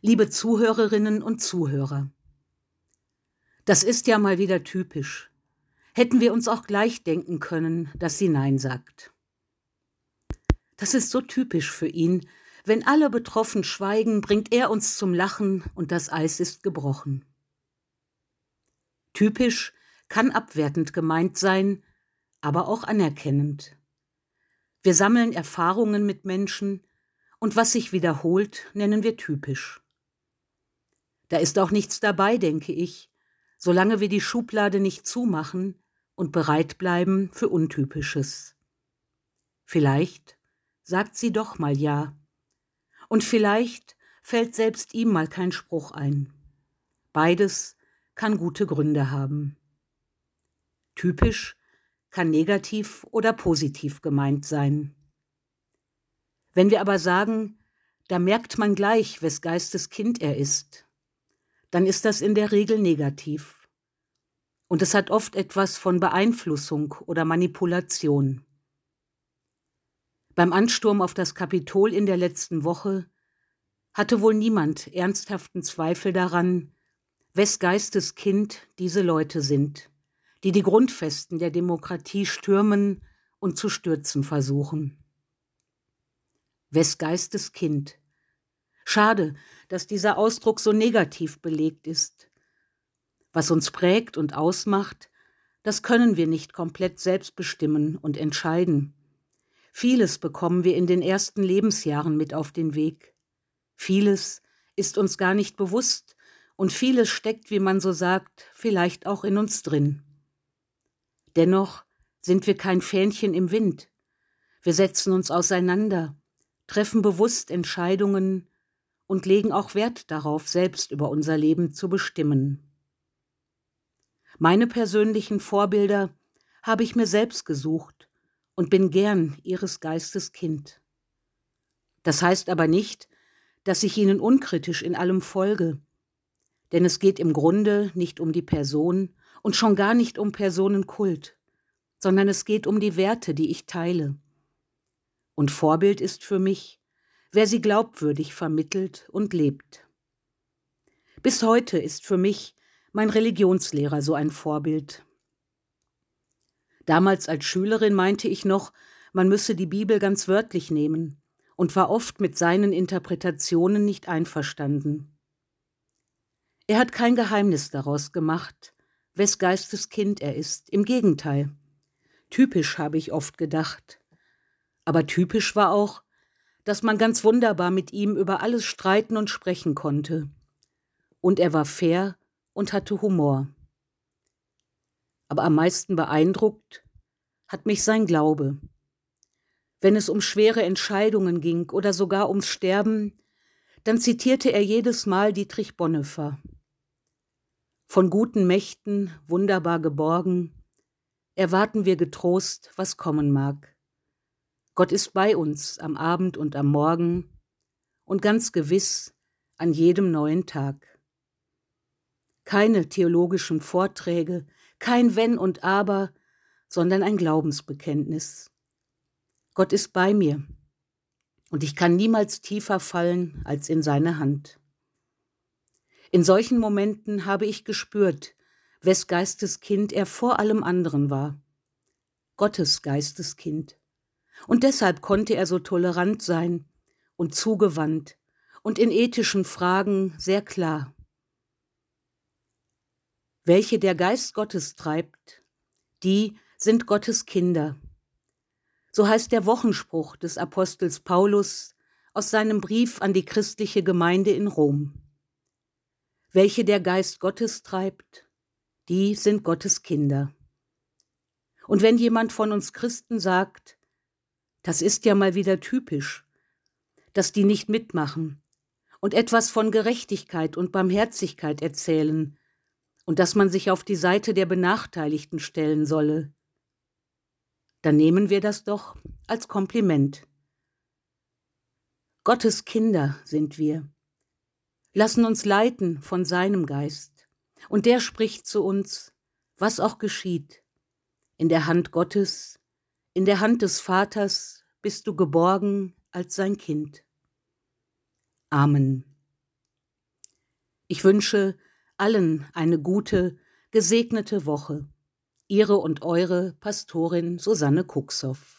liebe Zuhörerinnen und Zuhörer. Das ist ja mal wieder typisch. Hätten wir uns auch gleich denken können, dass sie Nein sagt. Das ist so typisch für ihn. Wenn alle betroffen schweigen, bringt er uns zum Lachen und das Eis ist gebrochen. Typisch kann abwertend gemeint sein, aber auch anerkennend. Wir sammeln Erfahrungen mit Menschen und was sich wiederholt, nennen wir typisch. Da ist auch nichts dabei, denke ich, solange wir die Schublade nicht zumachen und bereit bleiben für Untypisches. Vielleicht sagt sie doch mal ja. Und vielleicht fällt selbst ihm mal kein Spruch ein. Beides kann gute Gründe haben. Typisch kann negativ oder positiv gemeint sein. Wenn wir aber sagen, da merkt man gleich, wes Geistes Kind er ist, dann ist das in der Regel negativ. Und es hat oft etwas von Beeinflussung oder Manipulation. Beim Ansturm auf das Kapitol in der letzten Woche hatte wohl niemand ernsthaften Zweifel daran, wes Geistes Kind diese Leute sind, die die Grundfesten der Demokratie stürmen und zu stürzen versuchen. Wes Geistes Kind. Schade, dass dieser Ausdruck so negativ belegt ist. Was uns prägt und ausmacht, das können wir nicht komplett selbst bestimmen und entscheiden. Vieles bekommen wir in den ersten Lebensjahren mit auf den Weg. Vieles ist uns gar nicht bewusst und vieles steckt, wie man so sagt, vielleicht auch in uns drin. Dennoch sind wir kein Fähnchen im Wind. Wir setzen uns auseinander, treffen bewusst Entscheidungen und legen auch Wert darauf, selbst über unser Leben zu bestimmen. Meine persönlichen Vorbilder habe ich mir selbst gesucht und bin gern ihres Geistes Kind. Das heißt aber nicht, dass ich ihnen unkritisch in allem folge, denn es geht im Grunde nicht um die Person und schon gar nicht um Personenkult, sondern es geht um die Werte, die ich teile. Und Vorbild ist für mich, wer sie glaubwürdig vermittelt und lebt. Bis heute ist für mich mein Religionslehrer so ein Vorbild. Damals als Schülerin meinte ich noch, man müsse die Bibel ganz wörtlich nehmen und war oft mit seinen Interpretationen nicht einverstanden. Er hat kein Geheimnis daraus gemacht, wes Geistes Kind er ist, im Gegenteil. Typisch habe ich oft gedacht. Aber typisch war auch, dass man ganz wunderbar mit ihm über alles streiten und sprechen konnte. Und er war fair und hatte Humor. Aber am meisten beeindruckt hat mich sein Glaube. Wenn es um schwere Entscheidungen ging oder sogar ums Sterben, dann zitierte er jedes Mal Dietrich Bonhoeffer. Von guten Mächten wunderbar geborgen, erwarten wir getrost, was kommen mag. Gott ist bei uns am Abend und am Morgen und ganz gewiss an jedem neuen Tag. Keine theologischen Vorträge, kein Wenn und Aber, sondern ein Glaubensbekenntnis. Gott ist bei mir und ich kann niemals tiefer fallen als in seine Hand. In solchen Momenten habe ich gespürt, wes Geisteskind er vor allem anderen war. Gottes Geisteskind. Und deshalb konnte er so tolerant sein und zugewandt und in ethischen Fragen sehr klar. Welche der Geist Gottes treibt, die sind Gottes Kinder. So heißt der Wochenspruch des Apostels Paulus aus seinem Brief an die christliche Gemeinde in Rom. Welche der Geist Gottes treibt, die sind Gottes Kinder. Und wenn jemand von uns Christen sagt, das ist ja mal wieder typisch, dass die nicht mitmachen und etwas von Gerechtigkeit und Barmherzigkeit erzählen und dass man sich auf die Seite der Benachteiligten stellen solle. Dann nehmen wir das doch als Kompliment. Gottes Kinder sind wir, lassen uns leiten von seinem Geist, und der spricht zu uns, was auch geschieht, in der Hand Gottes in der Hand des Vaters bist du geborgen als sein Kind. Amen. Ich wünsche allen eine gute, gesegnete Woche. Ihre und eure Pastorin Susanne Kuxoff.